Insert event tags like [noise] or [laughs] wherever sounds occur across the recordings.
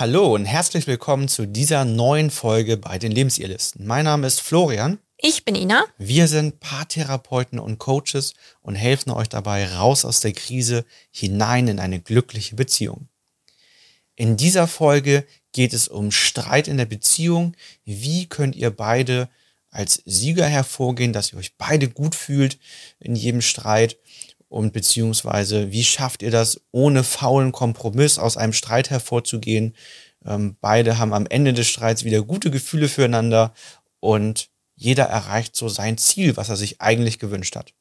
Hallo und herzlich willkommen zu dieser neuen Folge bei den Lebensirrlisten. Mein Name ist Florian. Ich bin Ina. Wir sind Paartherapeuten und Coaches und helfen euch dabei raus aus der Krise hinein in eine glückliche Beziehung. In dieser Folge geht es um Streit in der Beziehung. Wie könnt ihr beide als Sieger hervorgehen, dass ihr euch beide gut fühlt in jedem Streit und beziehungsweise wie schafft ihr das, ohne faulen Kompromiss aus einem Streit hervorzugehen? Ähm, beide haben am Ende des Streits wieder gute Gefühle füreinander und jeder erreicht so sein Ziel, was er sich eigentlich gewünscht hat.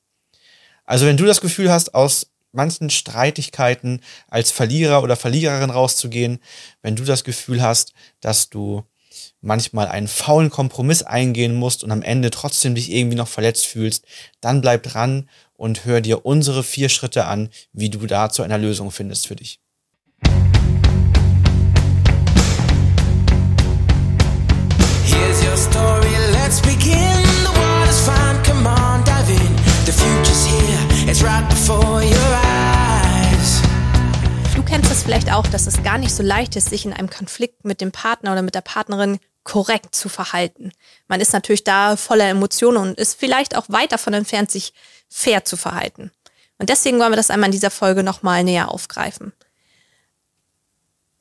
Also wenn du das Gefühl hast, aus manchen Streitigkeiten als Verlierer oder Verliererin rauszugehen, wenn du das Gefühl hast, dass du manchmal einen faulen Kompromiss eingehen musst und am Ende trotzdem dich irgendwie noch verletzt fühlst, dann bleib dran und hör dir unsere vier Schritte an, wie du da zu einer Lösung findest für dich. Here's your story, let's begin. The water's fine, come on, dive in. The future's here, it's right before your eyes. Du kennst es vielleicht auch, dass es gar nicht so leicht ist, sich in einem Konflikt mit dem Partner oder mit der Partnerin korrekt zu verhalten. Man ist natürlich da voller Emotionen und ist vielleicht auch weit davon entfernt, sich fair zu verhalten. Und deswegen wollen wir das einmal in dieser Folge nochmal näher aufgreifen.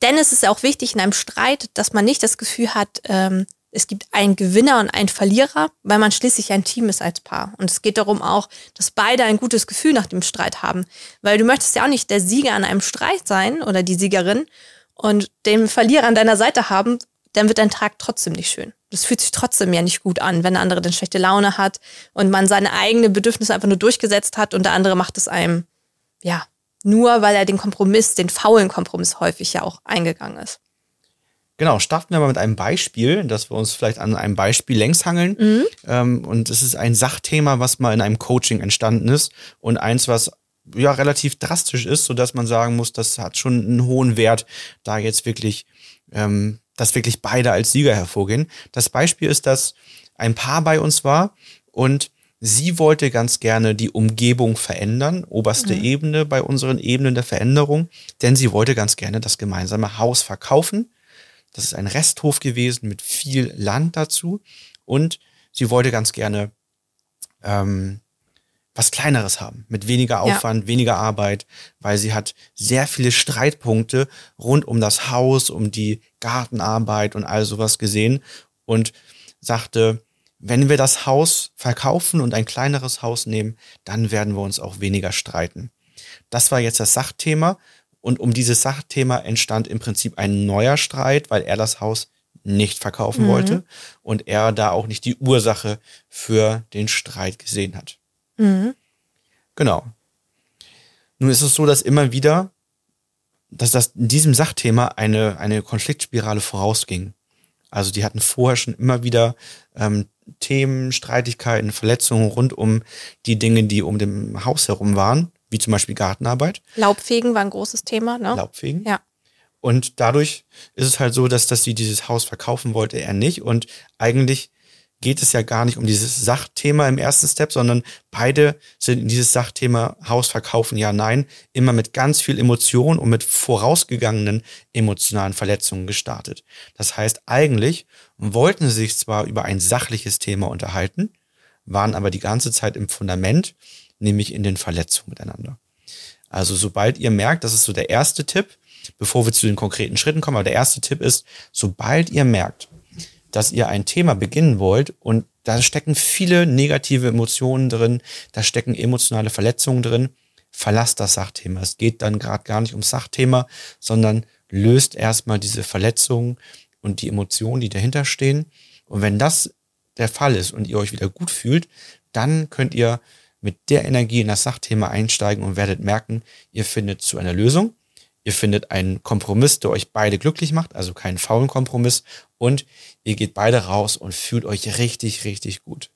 Denn es ist auch wichtig in einem Streit, dass man nicht das Gefühl hat, ähm, es gibt einen Gewinner und einen Verlierer, weil man schließlich ein Team ist als Paar. Und es geht darum auch, dass beide ein gutes Gefühl nach dem Streit haben. Weil du möchtest ja auch nicht der Sieger an einem Streit sein oder die Siegerin und den Verlierer an deiner Seite haben, dann wird dein Tag trotzdem nicht schön. Das fühlt sich trotzdem ja nicht gut an, wenn der andere dann schlechte Laune hat und man seine eigenen Bedürfnisse einfach nur durchgesetzt hat und der andere macht es einem, ja, nur weil er den Kompromiss, den faulen Kompromiss häufig ja auch eingegangen ist. Genau, starten wir mal mit einem Beispiel, dass wir uns vielleicht an einem Beispiel längs hangeln. Mhm. Ähm, und es ist ein Sachthema, was mal in einem Coaching entstanden ist und eins, was ja relativ drastisch ist, sodass man sagen muss, das hat schon einen hohen Wert, da jetzt wirklich ähm, dass wirklich beide als Sieger hervorgehen. Das Beispiel ist, dass ein Paar bei uns war und sie wollte ganz gerne die Umgebung verändern, oberste mhm. Ebene bei unseren Ebenen der Veränderung, denn sie wollte ganz gerne das gemeinsame Haus verkaufen. Das ist ein Resthof gewesen mit viel Land dazu und sie wollte ganz gerne ähm, was Kleineres haben, mit weniger Aufwand, ja. weniger Arbeit, weil sie hat sehr viele Streitpunkte rund um das Haus, um die Gartenarbeit und all sowas gesehen und sagte, wenn wir das Haus verkaufen und ein kleineres Haus nehmen, dann werden wir uns auch weniger streiten. Das war jetzt das Sachthema und um dieses Sachthema entstand im Prinzip ein neuer Streit, weil er das Haus nicht verkaufen mhm. wollte und er da auch nicht die Ursache für den Streit gesehen hat. Mhm. Genau. Nun ist es so, dass immer wieder, dass das in diesem Sachthema eine, eine Konfliktspirale vorausging. Also die hatten vorher schon immer wieder ähm, Themen, Streitigkeiten, Verletzungen rund um die Dinge, die um dem Haus herum waren, wie zum Beispiel Gartenarbeit. Laubfegen war ein großes Thema, ne? Laubfegen. Ja. Und dadurch ist es halt so, dass, dass sie dieses Haus verkaufen wollte, er nicht. Und eigentlich geht es ja gar nicht um dieses Sachthema im ersten Step, sondern beide sind in dieses Sachthema Haus verkaufen, ja, nein, immer mit ganz viel Emotion und mit vorausgegangenen emotionalen Verletzungen gestartet. Das heißt, eigentlich wollten sie sich zwar über ein sachliches Thema unterhalten, waren aber die ganze Zeit im Fundament, nämlich in den Verletzungen miteinander. Also sobald ihr merkt, das ist so der erste Tipp, bevor wir zu den konkreten Schritten kommen, aber der erste Tipp ist, sobald ihr merkt, dass ihr ein Thema beginnen wollt und da stecken viele negative Emotionen drin, da stecken emotionale Verletzungen drin, verlasst das Sachthema. Es geht dann gerade gar nicht ums Sachthema, sondern löst erstmal diese Verletzungen und die Emotionen, die dahinter stehen. Und wenn das der Fall ist und ihr euch wieder gut fühlt, dann könnt ihr mit der Energie in das Sachthema einsteigen und werdet merken, ihr findet zu einer Lösung. Ihr findet einen Kompromiss, der euch beide glücklich macht, also keinen faulen Kompromiss. Und ihr geht beide raus und fühlt euch richtig, richtig gut.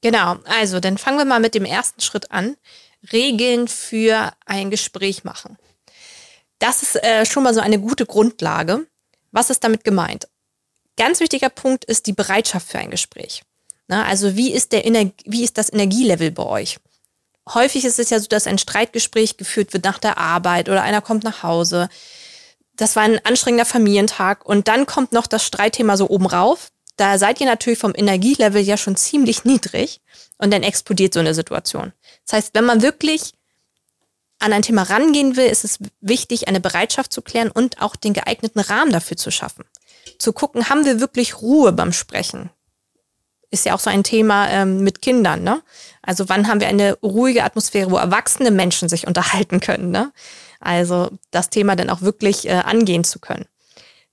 Genau, also dann fangen wir mal mit dem ersten Schritt an. Regeln für ein Gespräch machen. Das ist äh, schon mal so eine gute Grundlage. Was ist damit gemeint? Ganz wichtiger Punkt ist die Bereitschaft für ein Gespräch. Na, also wie ist, der wie ist das Energielevel bei euch? häufig ist es ja so, dass ein Streitgespräch geführt wird nach der Arbeit oder einer kommt nach Hause. Das war ein anstrengender Familientag und dann kommt noch das Streitthema so oben rauf. Da seid ihr natürlich vom Energielevel ja schon ziemlich niedrig und dann explodiert so eine Situation. Das heißt, wenn man wirklich an ein Thema rangehen will, ist es wichtig, eine Bereitschaft zu klären und auch den geeigneten Rahmen dafür zu schaffen. Zu gucken, haben wir wirklich Ruhe beim Sprechen? Ist ja auch so ein Thema ähm, mit Kindern, ne? Also wann haben wir eine ruhige Atmosphäre, wo erwachsene Menschen sich unterhalten können, ne? Also das Thema dann auch wirklich äh, angehen zu können.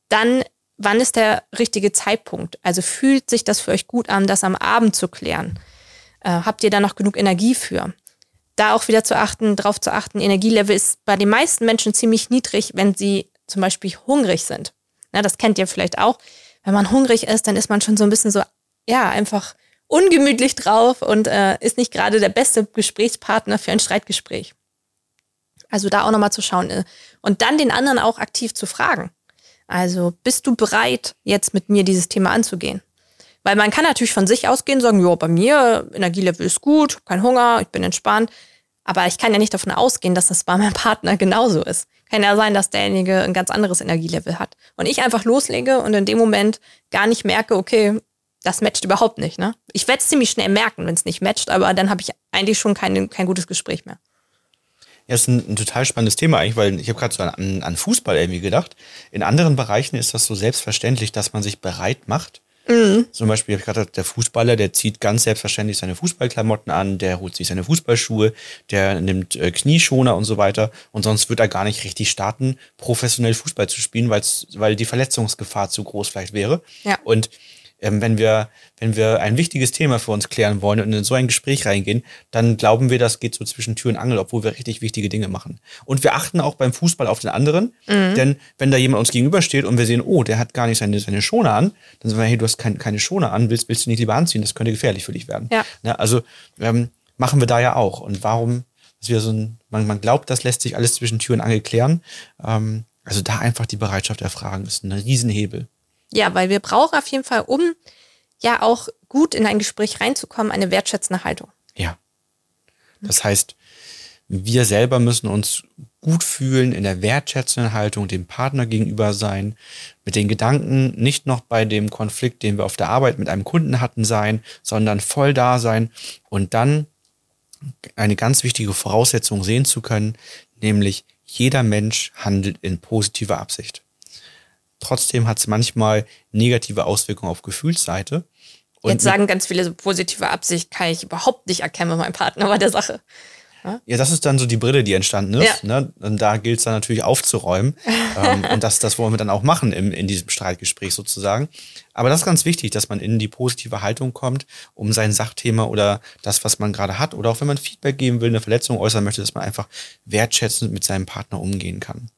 Dann, wann ist der richtige Zeitpunkt? Also fühlt sich das für euch gut an, das am Abend zu klären? Äh, habt ihr da noch genug Energie für? Da auch wieder zu achten, darauf zu achten, Energielevel ist bei den meisten Menschen ziemlich niedrig, wenn sie zum Beispiel hungrig sind. Ja, das kennt ihr vielleicht auch. Wenn man hungrig ist, dann ist man schon so ein bisschen so, ja, einfach ungemütlich drauf und äh, ist nicht gerade der beste Gesprächspartner für ein Streitgespräch. Also da auch nochmal zu schauen äh, und dann den anderen auch aktiv zu fragen. Also bist du bereit, jetzt mit mir dieses Thema anzugehen? Weil man kann natürlich von sich ausgehen, sagen, ja, bei mir Energielevel ist gut, kein Hunger, ich bin entspannt. Aber ich kann ja nicht davon ausgehen, dass das bei meinem Partner genauso ist. Kann ja sein, dass derjenige ein ganz anderes Energielevel hat. Und ich einfach loslege und in dem Moment gar nicht merke, okay, das matcht überhaupt nicht. Ne? Ich werde es ziemlich schnell merken, wenn es nicht matcht, aber dann habe ich eigentlich schon kein, kein gutes Gespräch mehr. Ja, ist ein, ein total spannendes Thema eigentlich, weil ich habe gerade so an, an Fußball irgendwie gedacht. In anderen Bereichen ist das so selbstverständlich, dass man sich bereit macht. Mhm. Zum Beispiel habe ich gerade der Fußballer, der zieht ganz selbstverständlich seine Fußballklamotten an, der holt sich seine Fußballschuhe, der nimmt äh, Knieschoner und so weiter. Und sonst wird er gar nicht richtig starten, professionell Fußball zu spielen, weil die Verletzungsgefahr zu groß vielleicht wäre. Ja. Und ähm, wenn wir, wenn wir ein wichtiges Thema für uns klären wollen und in so ein Gespräch reingehen, dann glauben wir, das geht so zwischen Tür und Angel, obwohl wir richtig wichtige Dinge machen. Und wir achten auch beim Fußball auf den anderen, Mhm. denn wenn da jemand uns gegenübersteht und wir sehen, oh, der hat gar nicht seine, seine Schoner an, dann sagen wir, hey, du hast kein, keine Schoner an, willst, willst du nicht lieber anziehen? Das könnte gefährlich für dich werden. Ja. Ne, also ähm, machen wir da ja auch. Und warum, dass wir so ein, man, man glaubt, das lässt sich alles zwischen Tür und Angel klären. Ähm, also da einfach die Bereitschaft erfragen, ist ein Riesenhebel. Ja, weil wir brauchen auf jeden Fall, um ja auch gut in ein Gespräch reinzukommen, eine wertschätzende Haltung. Ja. Das heißt, wir selber müssen uns gut fühlen, in der wertschätzenden Haltung dem Partner gegenüber sein, mit den Gedanken nicht noch bei dem Konflikt, den wir auf der Arbeit mit einem Kunden hatten, sein, sondern voll da sein und dann eine ganz wichtige Voraussetzung sehen zu können, nämlich jeder Mensch handelt in positiver Absicht. Trotzdem hat es manchmal negative Auswirkungen auf Gefühlsseite. Und Jetzt sagen ganz viele so positive Absicht kann ich überhaupt nicht erkennen bei meinem Partner bei der Sache. Ja, das ist dann so die Brille, die entstanden ist. Ja. Ne? Und da gilt es dann natürlich aufzuräumen. [laughs] ähm, und das, das wollen wir dann auch machen im, in diesem Streitgespräch sozusagen. Aber das ist ganz wichtig, dass man in die positive Haltung kommt, um sein Sachthema oder das, was man gerade hat, oder auch wenn man Feedback geben will, eine Verletzung äußern möchte, dass man einfach wertschätzend mit seinem Partner umgehen kann.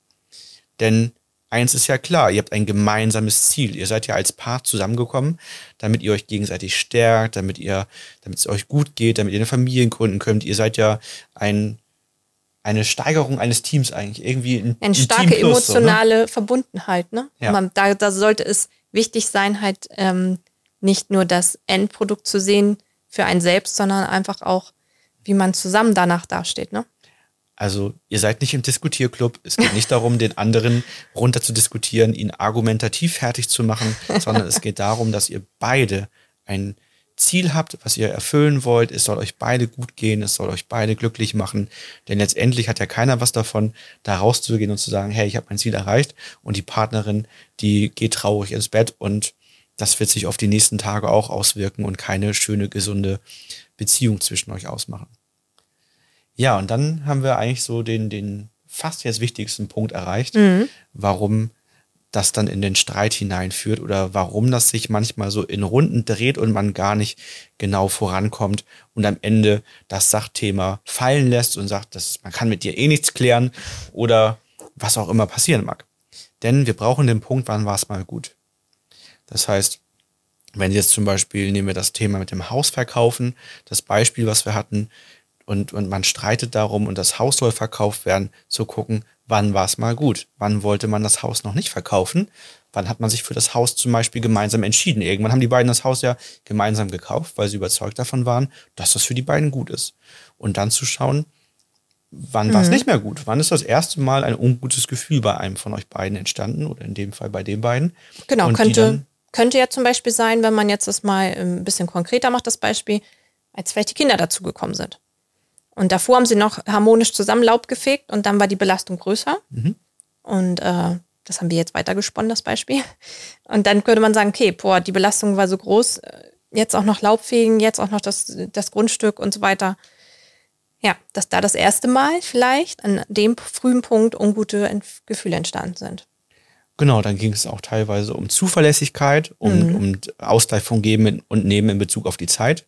Denn eins ist ja klar, ihr habt ein gemeinsames Ziel. Ihr seid ja als Paar zusammengekommen, damit ihr euch gegenseitig stärkt, damit ihr, damit es euch gut geht, damit ihr eine Familie gründen könnt. Ihr seid ja ein, eine Steigerung eines Teams eigentlich. Irgendwie ein, Eine ein starke Team plus, so, ne? emotionale Verbundenheit. Ne? Ja. Man, da, da sollte es wichtig sein, halt ähm, nicht nur das Endprodukt zu sehen für einen selbst, sondern einfach auch, wie man zusammen danach dasteht. Ne? Also ihr seid nicht im Diskutierclub. Es geht nicht darum, den anderen runter zu diskutieren, ihn argumentativ fertig zu machen, sondern es geht darum, dass ihr beide ein Ziel habt, was ihr erfüllen wollt. Es soll euch beide gut gehen, es soll euch beide glücklich machen. Denn letztendlich hat ja keiner was davon, da rauszugehen und zu sagen, hey, ich habe mein Ziel erreicht und die Partnerin, die geht traurig ins Bett und das wird sich auf die nächsten Tage auch auswirken und keine schöne, gesunde Beziehung zwischen euch ausmachen. Ja, und dann haben wir eigentlich so den, den fast jetzt wichtigsten Punkt erreicht, warum das dann in den Streit hineinführt oder warum das sich manchmal so in Runden dreht und man gar nicht genau vorankommt und am Ende das Sachthema fallen lässt und sagt, dass man kann mit dir eh nichts klären oder was auch immer passieren mag. Denn wir brauchen den Punkt, wann war es mal gut. Das heißt, wenn Sie jetzt zum Beispiel, nehmen wir das Thema mit dem Haus verkaufen, das Beispiel, was wir hatten, und, und man streitet darum und das Haus soll verkauft werden, zu gucken, wann war es mal gut? Wann wollte man das Haus noch nicht verkaufen? Wann hat man sich für das Haus zum Beispiel gemeinsam entschieden? Irgendwann haben die beiden das Haus ja gemeinsam gekauft, weil sie überzeugt davon waren, dass das für die beiden gut ist. Und dann zu schauen, wann war es nicht mehr gut? Wann ist das erste Mal ein ungutes Gefühl bei einem von euch beiden entstanden oder in dem Fall bei den beiden? Genau, Und könnte, könnte ja zum Beispiel sein, wenn man jetzt das mal ein bisschen konkreter macht, das Beispiel, als vielleicht die Kinder dazugekommen sind. Und davor haben sie noch harmonisch zusammen Laub gefegt und dann war die Belastung größer. Und äh, das haben wir jetzt weitergesponnen, das Beispiel. Und dann könnte man sagen, okay, boah, die Belastung war so groß, äh, jetzt auch noch Laub fegen, jetzt auch noch das, das Grundstück und so weiter. Ja, dass da das erste Mal vielleicht an dem frühen Punkt ungute Gefühle entstanden sind. Genau, dann ging es auch teilweise um Zuverlässigkeit, um, um Ausgleich von Geben und Nehmen in Bezug auf die Zeit.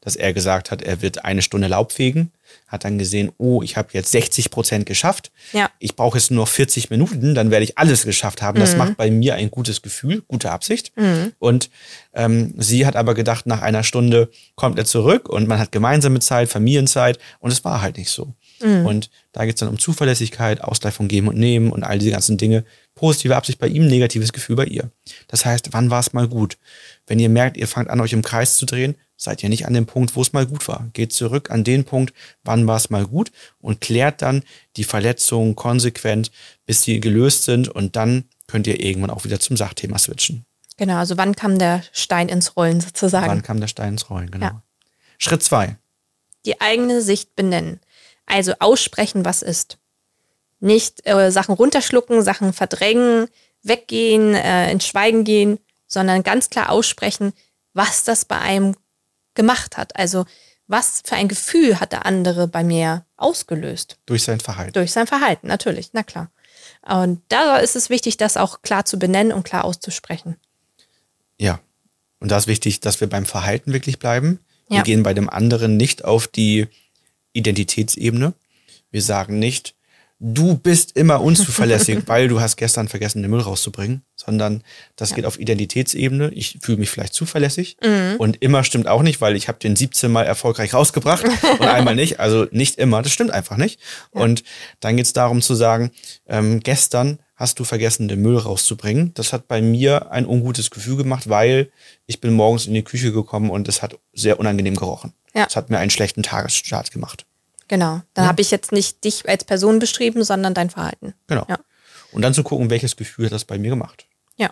Dass er gesagt hat, er wird eine Stunde Laub fegen, hat dann gesehen, oh, ich habe jetzt 60 Prozent geschafft. Ja. Ich brauche jetzt nur noch 40 Minuten, dann werde ich alles geschafft haben. Das macht bei mir ein gutes Gefühl, gute Absicht. Und ähm, sie hat aber gedacht, nach einer Stunde kommt er zurück und man hat gemeinsame Zeit, Familienzeit und es war halt nicht so. Und da geht es dann um Zuverlässigkeit, Ausgleich von Geben und Nehmen und all diese ganzen Dinge. Positive Absicht bei ihm, negatives Gefühl bei ihr. Das heißt, wann war es mal gut? Wenn ihr merkt, ihr fangt an, euch im Kreis zu drehen, seid ihr nicht an dem Punkt, wo es mal gut war. Geht zurück an den Punkt, wann war es mal gut und klärt dann die Verletzungen konsequent, bis sie gelöst sind und dann könnt ihr irgendwann auch wieder zum Sachthema switchen. Genau, also wann kam der Stein ins Rollen sozusagen? Wann kam der Stein ins Rollen, genau. Ja. Schritt zwei. Die eigene Sicht benennen. Also aussprechen, was ist. Nicht äh, Sachen runterschlucken, Sachen verdrängen, weggehen, äh, ins Schweigen gehen, sondern ganz klar aussprechen, was das bei einem gemacht hat. Also was für ein Gefühl hat der andere bei mir ausgelöst. Durch sein Verhalten. Durch sein Verhalten, natürlich, na klar. Und da ist es wichtig, das auch klar zu benennen und klar auszusprechen. Ja. Und da ist wichtig, dass wir beim Verhalten wirklich bleiben. Wir Ja. gehen bei dem anderen nicht auf die Identitätsebene. Wir sagen nicht, du bist immer unzuverlässig, [laughs] weil du hast gestern vergessen, den Müll rauszubringen, sondern das geht auf Identitätsebene. Ich fühle mich vielleicht zuverlässig und immer stimmt auch nicht, weil ich habe den 17 Mal erfolgreich rausgebracht und [laughs] einmal nicht. Also nicht immer, das stimmt einfach nicht. Und dann geht es darum zu sagen, ähm, gestern hast du vergessen, den Müll rauszubringen. Das hat bei mir ein ungutes Gefühl gemacht, weil ich bin morgens in die Küche gekommen und es hat sehr unangenehm gerochen. Ja. Es hat mir einen schlechten Tagesstart gemacht. Genau. Dann habe ich jetzt nicht dich als Person beschrieben, sondern dein Verhalten. Genau. Ja. Und dann zu gucken, welches Gefühl hat das bei mir gemacht. Ja.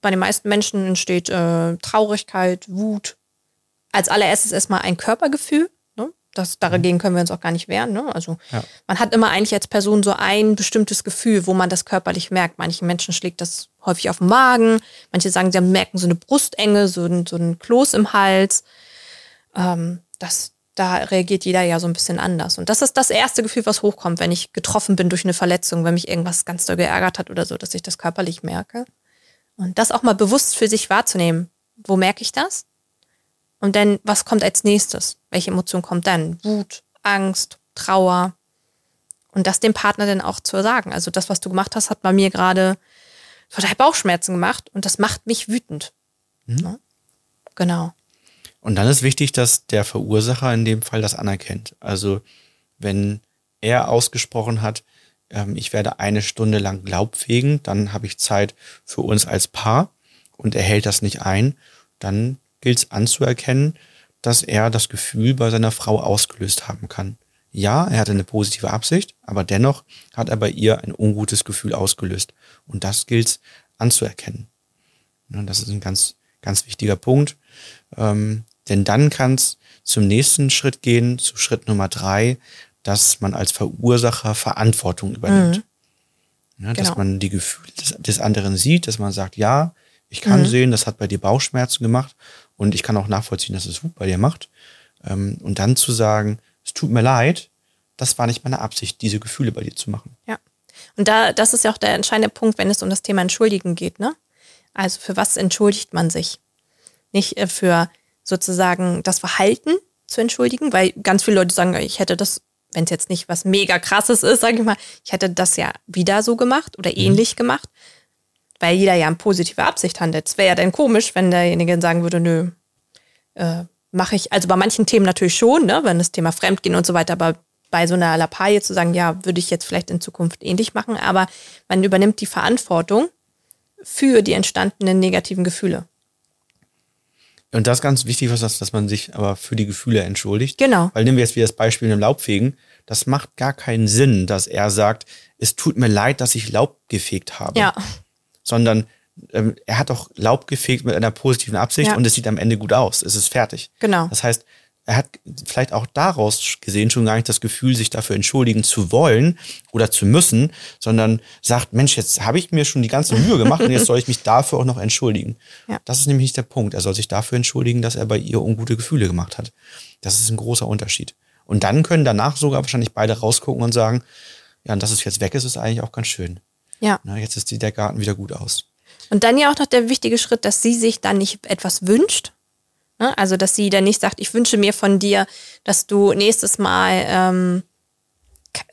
Bei den meisten Menschen entsteht äh, Traurigkeit, Wut. Als allererstes erstmal ein Körpergefühl. Ne? Das, dagegen können wir uns auch gar nicht wehren. Ne? Also Ja. man hat immer eigentlich als Person so ein bestimmtes Gefühl, wo man das körperlich merkt. Manchen Menschen schlägt das häufig auf den Magen. Manche sagen, sie merken so eine Brustenge, so ein, so ein Kloß im Hals. Ähm, das, da reagiert jeder ja so ein bisschen anders. Und das ist das erste Gefühl, was hochkommt, wenn ich getroffen bin durch eine Verletzung, wenn mich irgendwas ganz doll geärgert hat oder so, dass ich das körperlich merke. Und das auch mal bewusst für sich wahrzunehmen. Wo merke ich das? Und dann, was kommt als nächstes? Welche Emotion kommt dann? Wut, Angst, Trauer. Und das dem Partner dann auch zu sagen. Also das, was du gemacht hast, hat bei mir gerade total Bauchschmerzen gemacht und das macht mich wütend. Ne? Genau. Und dann ist wichtig, dass der Verursacher in dem Fall das anerkennt. Also wenn er ausgesprochen hat, ähm, ich werde eine Stunde lang Laub fegen, dann habe ich Zeit für uns als Paar und er hält das nicht ein, dann gilt es anzuerkennen, dass er das Gefühl bei seiner Frau ausgelöst haben kann. Ja, er hatte eine positive Absicht, aber dennoch hat er bei ihr ein ungutes Gefühl ausgelöst. Und das gilt es anzuerkennen. Ne, Das ist ein ganz, ganz wichtiger Punkt. Ähm, denn dann kann es zum nächsten Schritt gehen, zu Schritt Nummer drei, dass man als Verursacher Verantwortung übernimmt. Ja, Dass Genau. man die Gefühle des, des anderen sieht, dass man sagt, ja, ich kann sehen, das hat bei dir Bauchschmerzen gemacht und ich kann auch nachvollziehen, dass es Wut bei dir macht. Ähm, und dann zu sagen, es tut mir leid, das war nicht meine Absicht, diese Gefühle bei dir zu machen. Ja. Und da, das ist ja auch der entscheidende Punkt, wenn es um das Thema Entschuldigen geht, ne? Also für was entschuldigt man sich? Nicht äh, für sozusagen das Verhalten zu entschuldigen, weil ganz viele Leute sagen, ich hätte das, wenn es jetzt nicht was mega krasses ist, sage ich mal, ich hätte das ja wieder so gemacht oder ähnlich gemacht, weil jeder ja in positiver Absicht handelt. Es wäre ja dann komisch, wenn derjenige sagen würde, nö, äh, mache ich, also bei manchen Themen natürlich schon, ne, wenn das Thema Fremdgehen und so weiter, aber bei so einer Lappalie zu sagen, ja, würde ich jetzt vielleicht in Zukunft ähnlich machen, aber man übernimmt die Verantwortung für die entstandenen negativen Gefühle. Und das ist ganz wichtig, was das, dass man sich aber für die Gefühle entschuldigt. Genau. Weil nehmen wir jetzt wieder das Beispiel mit dem Laubfegen. das macht gar keinen Sinn, dass er sagt, es tut mir leid, dass ich Laub gefegt habe. Ja. Sondern ähm, er hat doch Laub gefegt mit einer positiven Absicht Ja. und es sieht am Ende gut aus. Es ist fertig. Genau. Das heißt, er hat vielleicht auch daraus gesehen schon gar nicht das Gefühl, sich dafür entschuldigen zu wollen oder zu müssen, sondern sagt, Mensch, jetzt habe ich mir schon die ganze Mühe gemacht und jetzt soll ich mich dafür auch noch entschuldigen. Ja. Das ist nämlich nicht der Punkt. Er soll sich dafür entschuldigen, dass er bei ihr ungute Gefühle gemacht hat. Das ist ein großer Unterschied. Und dann können danach sogar wahrscheinlich beide rausgucken und sagen, ja, und dass es jetzt weg ist, ist eigentlich auch ganz schön. Ja. Na, jetzt die, der Garten wieder gut aus. Und dann ja auch noch der wichtige Schritt, dass sie sich dann nicht etwas wünscht. Ne? Also, dass sie dann nicht sagt, ich wünsche mir von dir, dass du nächstes Mal ähm,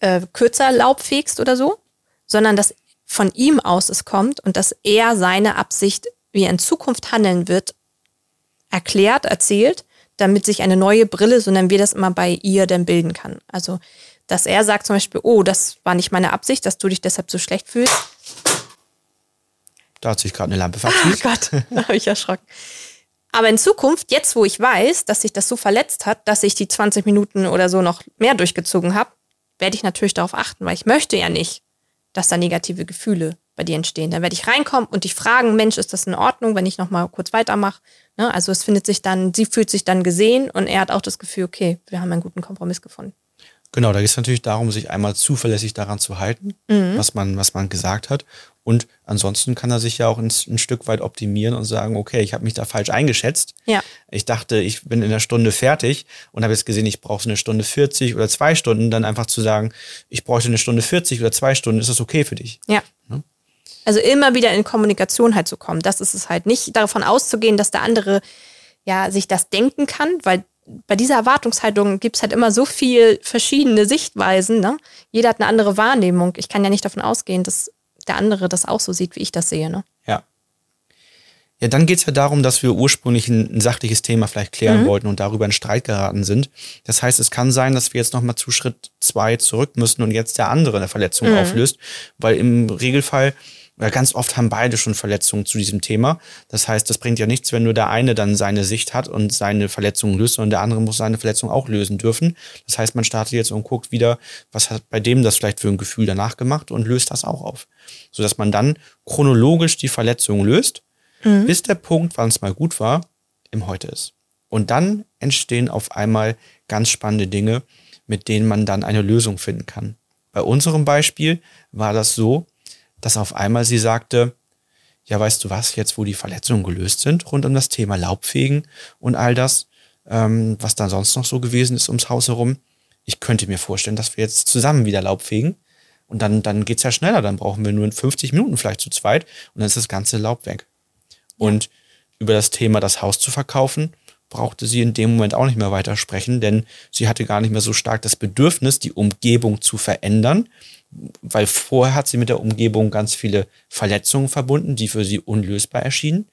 äh, kürzer Laub fegst oder so, sondern dass von ihm aus es kommt und dass er seine Absicht, wie er in Zukunft handeln wird, erklärt, erzählt, damit sich eine neue Brille, sondern wir das immer bei ihr dann bilden kann. Also, dass er sagt zum Beispiel, oh, das war nicht meine Absicht, dass du dich deshalb so schlecht fühlst. Da hat sich gerade eine Lampe [laughs] Oh verknüpft. Gott, da habe ich erschrocken. Aber in Zukunft, jetzt wo ich weiß, dass sich das so verletzt hat, dass ich die 20 Minuten oder so noch mehr durchgezogen habe, werde ich natürlich darauf achten, weil ich möchte ja nicht, dass da negative Gefühle bei dir entstehen. Dann werde ich reinkommen und dich fragen, Mensch, ist das in Ordnung, wenn ich noch mal kurz weitermache? Ne? Also es findet sich dann, sie fühlt sich dann gesehen und er hat auch das Gefühl, okay, wir haben einen guten Kompromiss gefunden. Genau, da geht es natürlich darum, sich einmal zuverlässig daran zu halten, Mhm. was, man, was man gesagt hat. Und ansonsten kann er sich ja auch ein, ein Stück weit optimieren und sagen, okay, ich habe mich da falsch eingeschätzt. Ja. Ich dachte, ich bin in einer Stunde fertig und habe jetzt gesehen, ich brauche so eine Stunde 40 oder zwei Stunden. Dann einfach zu sagen, ich bräuchte eine Stunde 40 oder zwei Stunden, ist das okay für dich? Ja. Also immer wieder in Kommunikation halt zu kommen. Das ist es halt nicht davon auszugehen, dass der andere ja sich das denken kann, weil bei dieser Erwartungshaltung gibt es halt immer so viel verschiedene Sichtweisen. Ne? Jeder hat eine andere Wahrnehmung. Ich kann ja nicht davon ausgehen, dass der andere das auch so sieht, wie ich das sehe. Ne? Ja. Ja, dann geht es ja darum, dass wir ursprünglich ein, ein sachliches Thema vielleicht klären wollten und darüber in Streit geraten sind. Das heißt, es kann sein, dass wir jetzt nochmal zu Schritt zwei zurück müssen und jetzt der andere eine Verletzung auflöst, weil im Regelfall, oder ganz oft haben beide schon Verletzungen zu diesem Thema. Das heißt, das bringt ja nichts, wenn nur der eine dann seine Sicht hat und seine Verletzung löst, sondern der andere muss seine Verletzung auch lösen dürfen. Das heißt, man startet jetzt und guckt wieder, was hat bei dem das vielleicht für ein Gefühl danach gemacht und löst das auch auf. Sodass man dann chronologisch die Verletzung löst bis der Punkt, wann es mal gut war, im Heute ist. Und dann entstehen auf einmal ganz spannende Dinge, mit denen man dann eine Lösung finden kann. Bei unserem Beispiel war das so, dass auf einmal sie sagte, ja, weißt du was, jetzt wo die Verletzungen gelöst sind, rund um das Thema Laubfegen und all das, ähm, was da sonst noch so gewesen ist ums Haus herum, ich könnte mir vorstellen, dass wir jetzt zusammen wieder Laub fegen. Und dann, dann geht's ja schneller. Dann brauchen wir nur in 50 Minuten vielleicht zu zweit und dann ist das ganze Laub weg. Und über das Thema, das Haus zu verkaufen, brauchte sie in dem Moment auch nicht mehr weiter sprechen, denn sie hatte gar nicht mehr so stark das Bedürfnis, die Umgebung zu verändern, weil vorher hat sie mit der Umgebung ganz viele Verletzungen verbunden, die für sie unlösbar erschienen,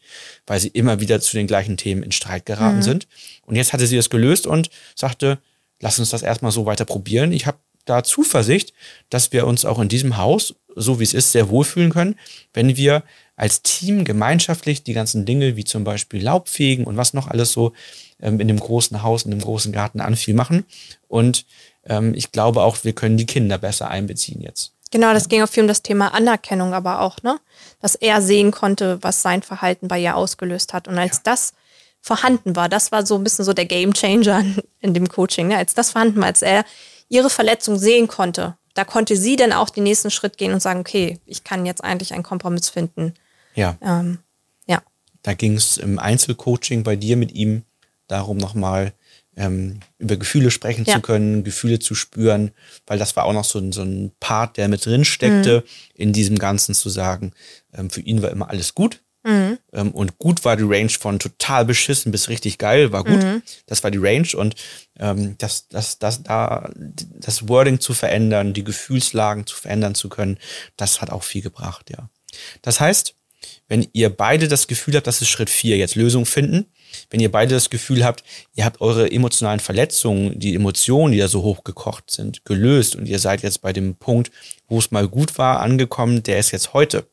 weil sie immer wieder zu den gleichen Themen in Streit geraten sind. Und jetzt hatte sie das gelöst und sagte, lass uns das erstmal so weiter probieren. Ich habe da Zuversicht, dass wir uns auch in diesem Haus, so wie es ist, sehr wohlfühlen können, wenn wir als Team gemeinschaftlich die ganzen Dinge wie zum Beispiel Laubfegen und was noch alles so ähm, in dem großen Haus, in dem großen Garten anfiel, machen. Und ähm, ich glaube auch, wir können die Kinder besser einbeziehen jetzt. Genau, das ging auch viel um das Thema Anerkennung, aber auch, ne? Dass er sehen konnte, was sein Verhalten bei ihr ausgelöst hat. Und als das vorhanden war, das war so ein bisschen so der Game Changer in dem Coaching, ne? Als das vorhanden war, als er ihre Verletzung sehen konnte, da konnte sie dann auch den nächsten Schritt gehen und sagen, okay, ich kann jetzt eigentlich einen Kompromiss finden. Ja, Ähm, ja. da ging es im Einzelcoaching bei dir mit ihm darum, nochmal ähm, über Gefühle sprechen Ja. zu können, Gefühle zu spüren, weil das war auch noch so ein, so ein Part, der mit drin steckte, in diesem Ganzen zu sagen, ähm, für ihn war immer alles gut. Ähm, und gut war die Range von total beschissen bis richtig geil, war gut. Das war die Range und ähm, das, das, das, da, das Wording zu verändern, die Gefühlslagen zu verändern zu können, das hat auch viel gebracht, ja. Das heißt, wenn ihr beide das Gefühl habt, das ist Schritt vier, jetzt Lösung finden, wenn ihr beide das Gefühl habt, ihr habt eure emotionalen Verletzungen, die Emotionen, die da so hochgekocht sind, gelöst und ihr seid jetzt bei dem Punkt, wo es mal gut war, angekommen, der ist jetzt heute,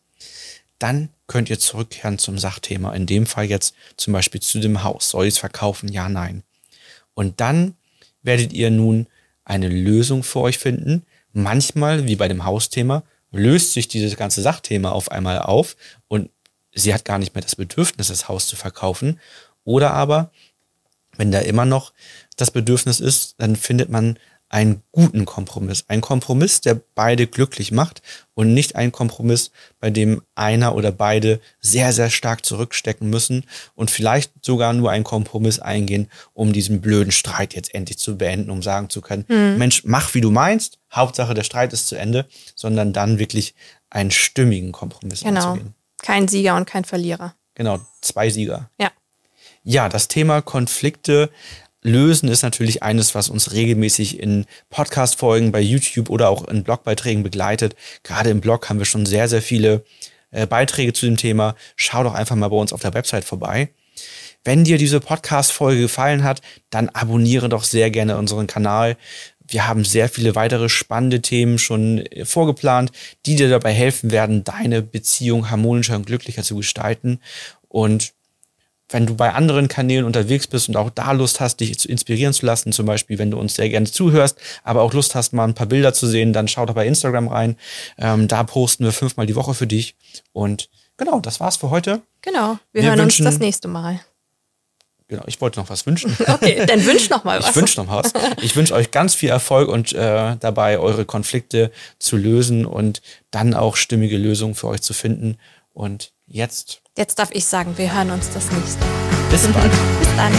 dann könnt ihr zurückkehren zum Sachthema. In dem Fall jetzt zum Beispiel zu dem Haus. Soll ich es verkaufen? Ja, nein. Und dann werdet ihr nun eine Lösung für euch finden. Manchmal, wie bei dem Hausthema, löst sich dieses ganze Sachthema auf einmal auf und sie hat gar nicht mehr das Bedürfnis, das Haus zu verkaufen. Oder aber, wenn da immer noch das Bedürfnis ist, dann findet man einen guten Kompromiss. Ein Kompromiss, der beide glücklich macht und nicht ein Kompromiss, bei dem einer oder beide sehr, sehr stark zurückstecken müssen und vielleicht sogar nur einen Kompromiss eingehen, um diesen blöden Streit jetzt endlich zu beenden, um sagen zu können, mhm. Mensch, mach wie du meinst, Hauptsache der Streit ist zu Ende, sondern dann wirklich einen stimmigen Kompromiss genau. anzugehen. Kein Sieger und kein Verlierer. Genau, zwei Sieger. Ja. Ja, das Thema Konflikte lösen ist natürlich eines, was uns regelmäßig in Podcast-Folgen bei YouTube oder auch in Blogbeiträgen begleitet. Gerade im Blog haben wir schon sehr, sehr viele äh, Beiträge zu dem Thema. Schau doch einfach mal bei uns auf der Website vorbei. Wenn dir diese Podcast-Folge gefallen hat, dann abonniere doch sehr gerne unseren Kanal. Wir haben sehr viele weitere spannende Themen schon äh, vorgeplant, die dir dabei helfen werden, deine Beziehung harmonischer und glücklicher zu gestalten. Und wenn du bei anderen Kanälen unterwegs bist und auch da Lust hast, dich zu inspirieren zu lassen, zum Beispiel, wenn du uns sehr gerne zuhörst, aber auch Lust hast, mal ein paar Bilder zu sehen, dann schau doch bei Instagram rein. Ähm, da posten wir fünfmal die Woche für dich. Und genau, das war's für heute. Genau, wir, wir hören wünschen, uns das nächste Mal. Genau, ich wollte noch was wünschen. [laughs] Okay, dann wünsch noch mal [laughs] was. Ich wünsche noch was. Ich wünsche euch ganz viel Erfolg und äh, dabei, eure Konflikte zu lösen und dann auch stimmige Lösungen für euch zu finden. Und jetzt Jetzt darf ich sagen, wir hören uns das nächste Mal. Bis bald. Bis dann.